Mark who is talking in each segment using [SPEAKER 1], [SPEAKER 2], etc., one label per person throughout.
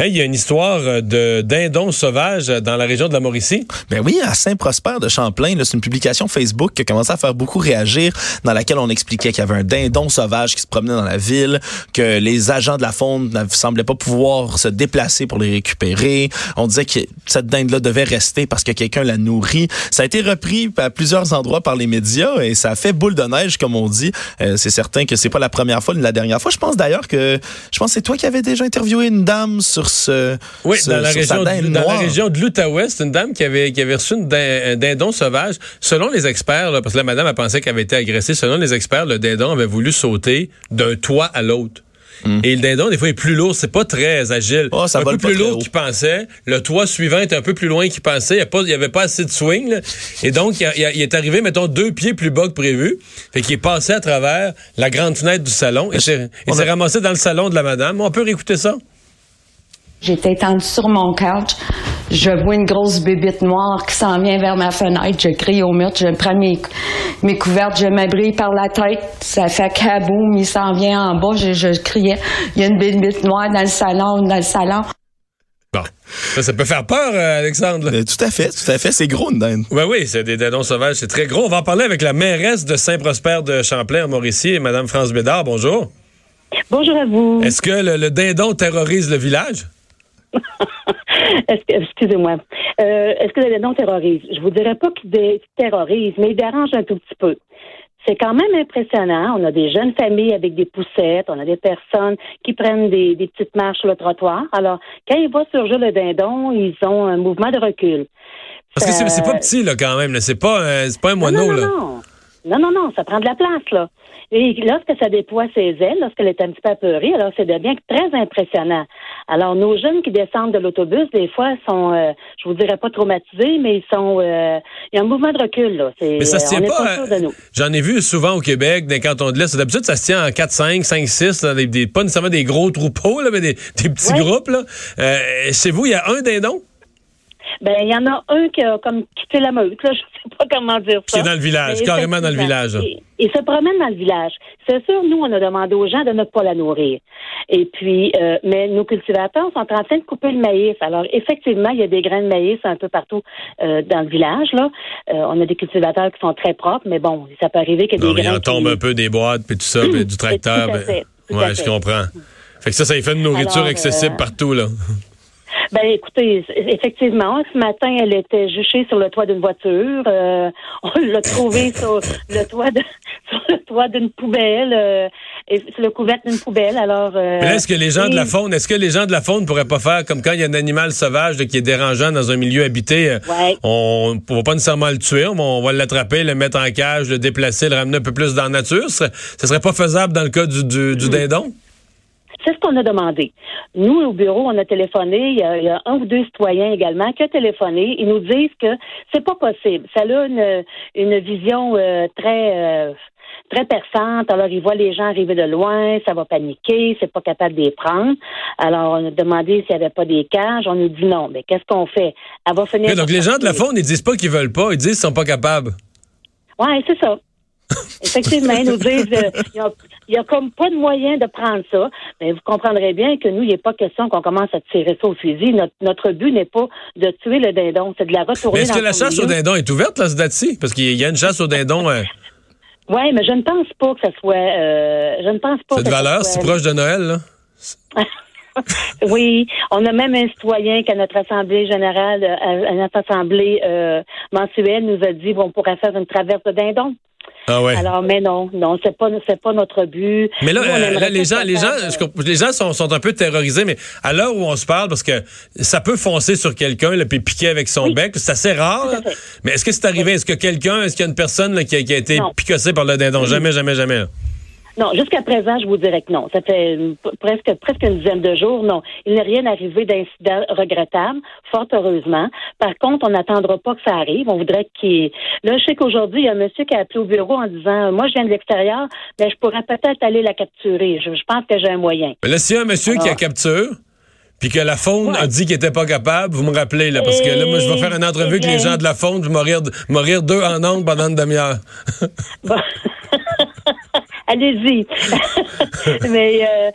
[SPEAKER 1] Hey, il y a une histoire euh, de dindon sauvage dans la région de la Mauricie.
[SPEAKER 2] Ben oui, à Saint-Prosper de Champlain, c'est une publication Facebook qui a commencé à faire beaucoup réagir, dans laquelle on expliquait qu'il y avait un dindon sauvage qui se promenait dans la ville, que les agents de la faune ne semblaient pas pouvoir se déplacer pour les récupérer. On disait que cette dinde-là devait rester parce que quelqu'un la nourrit. Ça a été repris à plusieurs endroits par les médias et ça a fait boule de neige, comme on dit. Euh, c'est certain que c'est pas la première fois ni la dernière fois. Je pense d'ailleurs que je pense c'est toi qui avais déjà interviewé une dame sur ce.
[SPEAKER 1] Oui, dans, la région, de, dans la région de l'Outaouais, c'est une dame qui avait, qui avait reçu une un dindon sauvage. Selon les experts, parce que la madame a pensé qu'elle avait été agressée, selon les experts, le dindon avait voulu sauter d'un toit à l'autre. Hmm. Et le dindon, des fois, est plus lourd. C'est pas très agile.
[SPEAKER 2] Oh, ça
[SPEAKER 1] un peu plus lourd qu'il pensait. Le toit suivant est un peu plus loin qu'il pensait. Il n'y avait pas assez de swing. Et donc, il, il, est arrivé, mettons, deux pieds plus bas que prévu. Fait qu'il est passé à travers la grande fenêtre du salon. Et s'est ramassé dans le salon de la madame. On peut réécouter ça?
[SPEAKER 3] J'étais étendue sur mon couch. Je vois une grosse bébite noire qui s'en vient vers ma fenêtre. Je crie au mur. Je prends mes, mes couvertes. Je m'abris par la tête. Ça fait kaboum. Il s'en vient en bas. Je, je criais. Il y a une bébite noire dans le salon, dans le salon.
[SPEAKER 1] Bon. Ça, peut faire peur, euh, Alexandre.
[SPEAKER 2] Euh, tout à fait, tout à fait. C'est gros, une dinde.
[SPEAKER 1] Oui, oui, c'est des dindons sauvages. C'est très gros. On va en parler avec la mairesse de Saint-Prosper de Champlain, en Mauricie, Mme France Bédard. Bonjour.
[SPEAKER 4] Bonjour à vous.
[SPEAKER 1] Est-ce que le dindon terrorise le village?
[SPEAKER 4] Excusez-moi. Euh, est-ce que le dindon terrorise? Je vous dirais pas qu'il terrorise, mais il dérange un tout petit peu. C'est quand même impressionnant. On a des jeunes familles avec des poussettes, on a des personnes qui prennent des, petites marches sur le trottoir. Alors, quand ils voient surgir le dindon, ils ont un mouvement de recul.
[SPEAKER 1] Parce que c'est pas petit, là, quand même. C'est pas, euh, pas un moineau, là.
[SPEAKER 4] Non, non, non, ça prend de la place, là. Et lorsque ça déploie ses ailes, lorsqu'elle est un petit peu apeurée, alors ça devient très impressionnant. Alors, nos jeunes qui descendent de l'autobus, des fois, sont, euh, je vous dirais pas traumatisés, mais ils sont, euh, il y a un mouvement de recul, là.
[SPEAKER 1] Mais ça se tient pas, euh, j'en ai vu souvent au Québec, dans les cantons de l'Est. D'habitude, ça se tient en 4, 5, 5, 6, des, pas nécessairement des gros troupeaux, là, mais des, petits groupes, là. chez vous, il y a un dindon?
[SPEAKER 4] Ben, il y en a un qui a comme quitté la meute, là, je sais pas comment dire ça.
[SPEAKER 1] Qui est dans le village, carrément dans le village.
[SPEAKER 4] Il, se promène dans le village. C'est sûr, nous, on a demandé aux gens de ne pas la nourrir. Et puis, euh, mais nos cultivateurs sont en train de couper le maïs. Alors, effectivement, il y a des grains de maïs un peu partout euh, dans le village, là. Euh, on a des cultivateurs qui sont très propres, mais bon, ça peut arriver ait des grains.
[SPEAKER 1] Il en tombe un peu des boîtes, puis tout ça, puis du tracteur. Ben, ouais, je comprends. Fait que ça, ça y fait une nourriture accessible partout, là.
[SPEAKER 4] Ben écoutez, effectivement, ce matin, elle était juchée sur le toit d'une voiture. Euh, on l'a trouvée sur le toit de, sur le toit d'une poubelle, euh, et sur le couvercle d'une poubelle. Alors.
[SPEAKER 1] Euh, Mais est-ce que les gens de la faune, est-ce que les gens de la faune pourraient pas faire comme quand il y a un animal sauvage qui est dérangeant dans un milieu habité, on ne va pas nécessairement le tuer, mais on va l'attraper, le mettre en cage, le déplacer, le ramener un peu plus dans la nature. Ce serait, serait pas faisable dans le cas du, du, du dindon?
[SPEAKER 4] C'est ce qu'on a demandé. Nous, au bureau, on a téléphoné. Il y a, un ou deux citoyens également qui ont téléphoné. Ils nous disent que c'est pas possible. Ça a une, une vision euh, très euh, très perçante. Alors, ils voient les gens arriver de loin, ça va paniquer, c'est pas capable de les prendre. Alors, on a demandé s'il n'y avait pas des cages. On nous dit non. Mais qu'est-ce qu'on fait? Elle va finir.
[SPEAKER 1] donc, les gens de la faune, ils disent pas qu'ils veulent pas, ils disent qu'ils sont pas capables.
[SPEAKER 4] Oui, c'est ça. Effectivement, ils nous disent euh, il n'y a, comme pas de moyen de prendre ça. Mais vous comprendrez bien que nous, il n'est pas question qu'on commence à tirer ça au fusil. Notre, but n'est pas de tuer le dindon, c'est de la retourner.
[SPEAKER 1] Mais est-ce que la chasse au dindon est ouverte, là, ce date-ci? Parce qu'il y a une chasse au dindon. Euh...
[SPEAKER 4] Oui, mais je ne pense pas que ça soit. Euh, je ne pense pas.
[SPEAKER 1] Cette valeur, si proche de Noël, là?
[SPEAKER 4] oui, on a même un citoyen qu'à notre assemblée générale, euh, à notre assemblée mensuelle, nous a dit qu'on pourrait faire une traverse de dindon.
[SPEAKER 1] Ah ouais.
[SPEAKER 4] Alors, mais non, non, c'est pas, c'est pas notre but.
[SPEAKER 1] Mais là, euh, les gens, les gens, les gens sont, sont, un peu terrorisés, mais à l'heure où on se parle, parce que ça peut foncer sur quelqu'un, puis piquer avec son bec, c'est assez rare. Mais est-ce que c'est arrivé? Est-ce que quelqu'un, est-ce qu'il y a une personne qui, a, été picossée par le dindon? Jamais, jamais, jamais.
[SPEAKER 4] Non, jusqu'à présent, je vous dirais que non. Ça fait presque presque une dizaine de jours, non. Il n'est rien arrivé d'incident regrettable, fort heureusement. Par contre, on n'attendra pas que ça arrive. On voudrait qu'il. Là, je sais qu'aujourd'hui, il y a un monsieur qui a appelé au bureau en disant Moi, je viens de l'extérieur, mais je pourrais peut-être aller la capturer. Je, pense que j'ai un moyen.
[SPEAKER 1] Mais là, s'il y a un monsieur qui a capture, puis que la faune a dit qu'il était pas capable, vous me rappelez, là, parce que là, moi, je vais faire une entrevue avec les gens de la faune, je vais mourir, mourir deux en ondes pendant une demi-heure.
[SPEAKER 4] allez-y. mais, euh,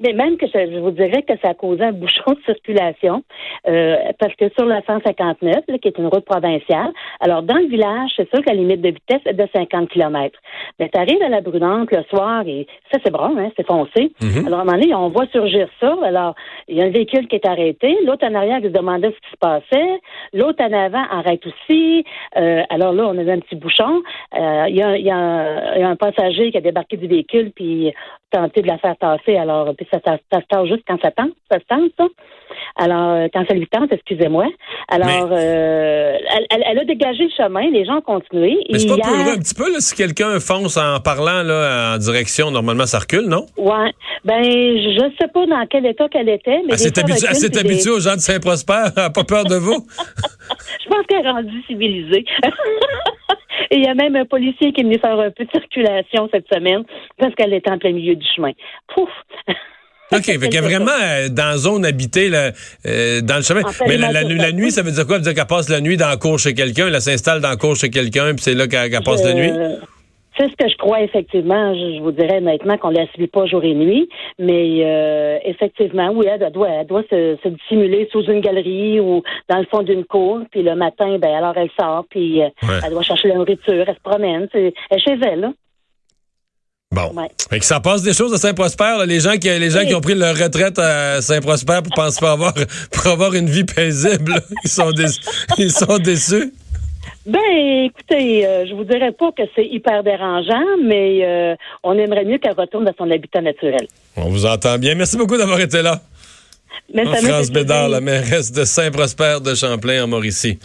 [SPEAKER 4] mais même que je vous dirais que ça a causé un bouchon de circulation, euh, parce que sur la 159, qui est une route provinciale, alors dans le village, c'est sûr que la limite de vitesse est de 50 km. Mais tu arrives à la Brunante le soir et ça, c'est bon, hein, c'est foncé. Mm-hmm. Alors, à un moment donné, on voit surgir ça. Alors, il y a un véhicule qui est arrêté, l'autre en arrière qui se demandait ce qui se passait, l'autre en avant arrête aussi. Euh, alors là, on a un petit bouchon. Euh, il y, a, y, a, un passager qui a débarqué du véhicule puis tenté de la faire tasser. Alors, puis ça, ça, se tasse juste quand ça tente, ça se tente, ça. Alors, euh, quand ça lui tente, excusez-moi. Alors, elle, a dégagé le chemin, les gens ont continué.
[SPEAKER 1] Mais c'est pas un petit peu, là, si quelqu'un fonce en parlant là, en direction, normalement, ça recule, non?
[SPEAKER 4] Ouais. Ben, je sais pas dans quel état qu'elle était. Mais
[SPEAKER 1] elle s'est habituée aux gens de Saint-Prosper, elle n'a pas peur de vous?
[SPEAKER 4] je pense qu'elle est rendue civilisée. Et il y a même un policier qui est venu faire un peu de circulation cette semaine parce qu'elle était en plein milieu du chemin. Pouf!
[SPEAKER 1] OK, fait qu'il y a vraiment euh, dans zone habitée, là, euh, dans le chemin. Mais la, nuit, ça veut dire quoi? Ça veut dire qu'elle passe la nuit dans la cour chez quelqu'un, elle s'installe dans la cour chez quelqu'un, puis c'est là qu'elle passe la nuit?
[SPEAKER 4] C'est ce que je crois effectivement. Je, vous dirais maintenant qu'on ne la suit pas jour et nuit, mais euh, effectivement, oui, elle doit, elle doit se, dissimuler sous une galerie ou dans le fond d'une cour, puis le matin, ben alors elle sort, puis euh, elle doit chercher la nourriture, elle se promène, elle est chez elle. Là.
[SPEAKER 1] Bon. Fait que ça passe des choses à Saint-Prosper. Les gens qui les gens qui ont pris leur retraite à Saint-Prosper pour penser pas avoir pour avoir une vie paisible, ils sont ils sont déçus.
[SPEAKER 4] Ben, écoutez, euh, je vous dirais pas que c'est hyper dérangeant, mais euh, on aimerait mieux qu'elle retourne dans son habitat naturel.
[SPEAKER 1] On vous entend bien. Merci beaucoup d'avoir été là. France Bédard, la mairesse de Saint-Prosper de Champlain en Mauricie.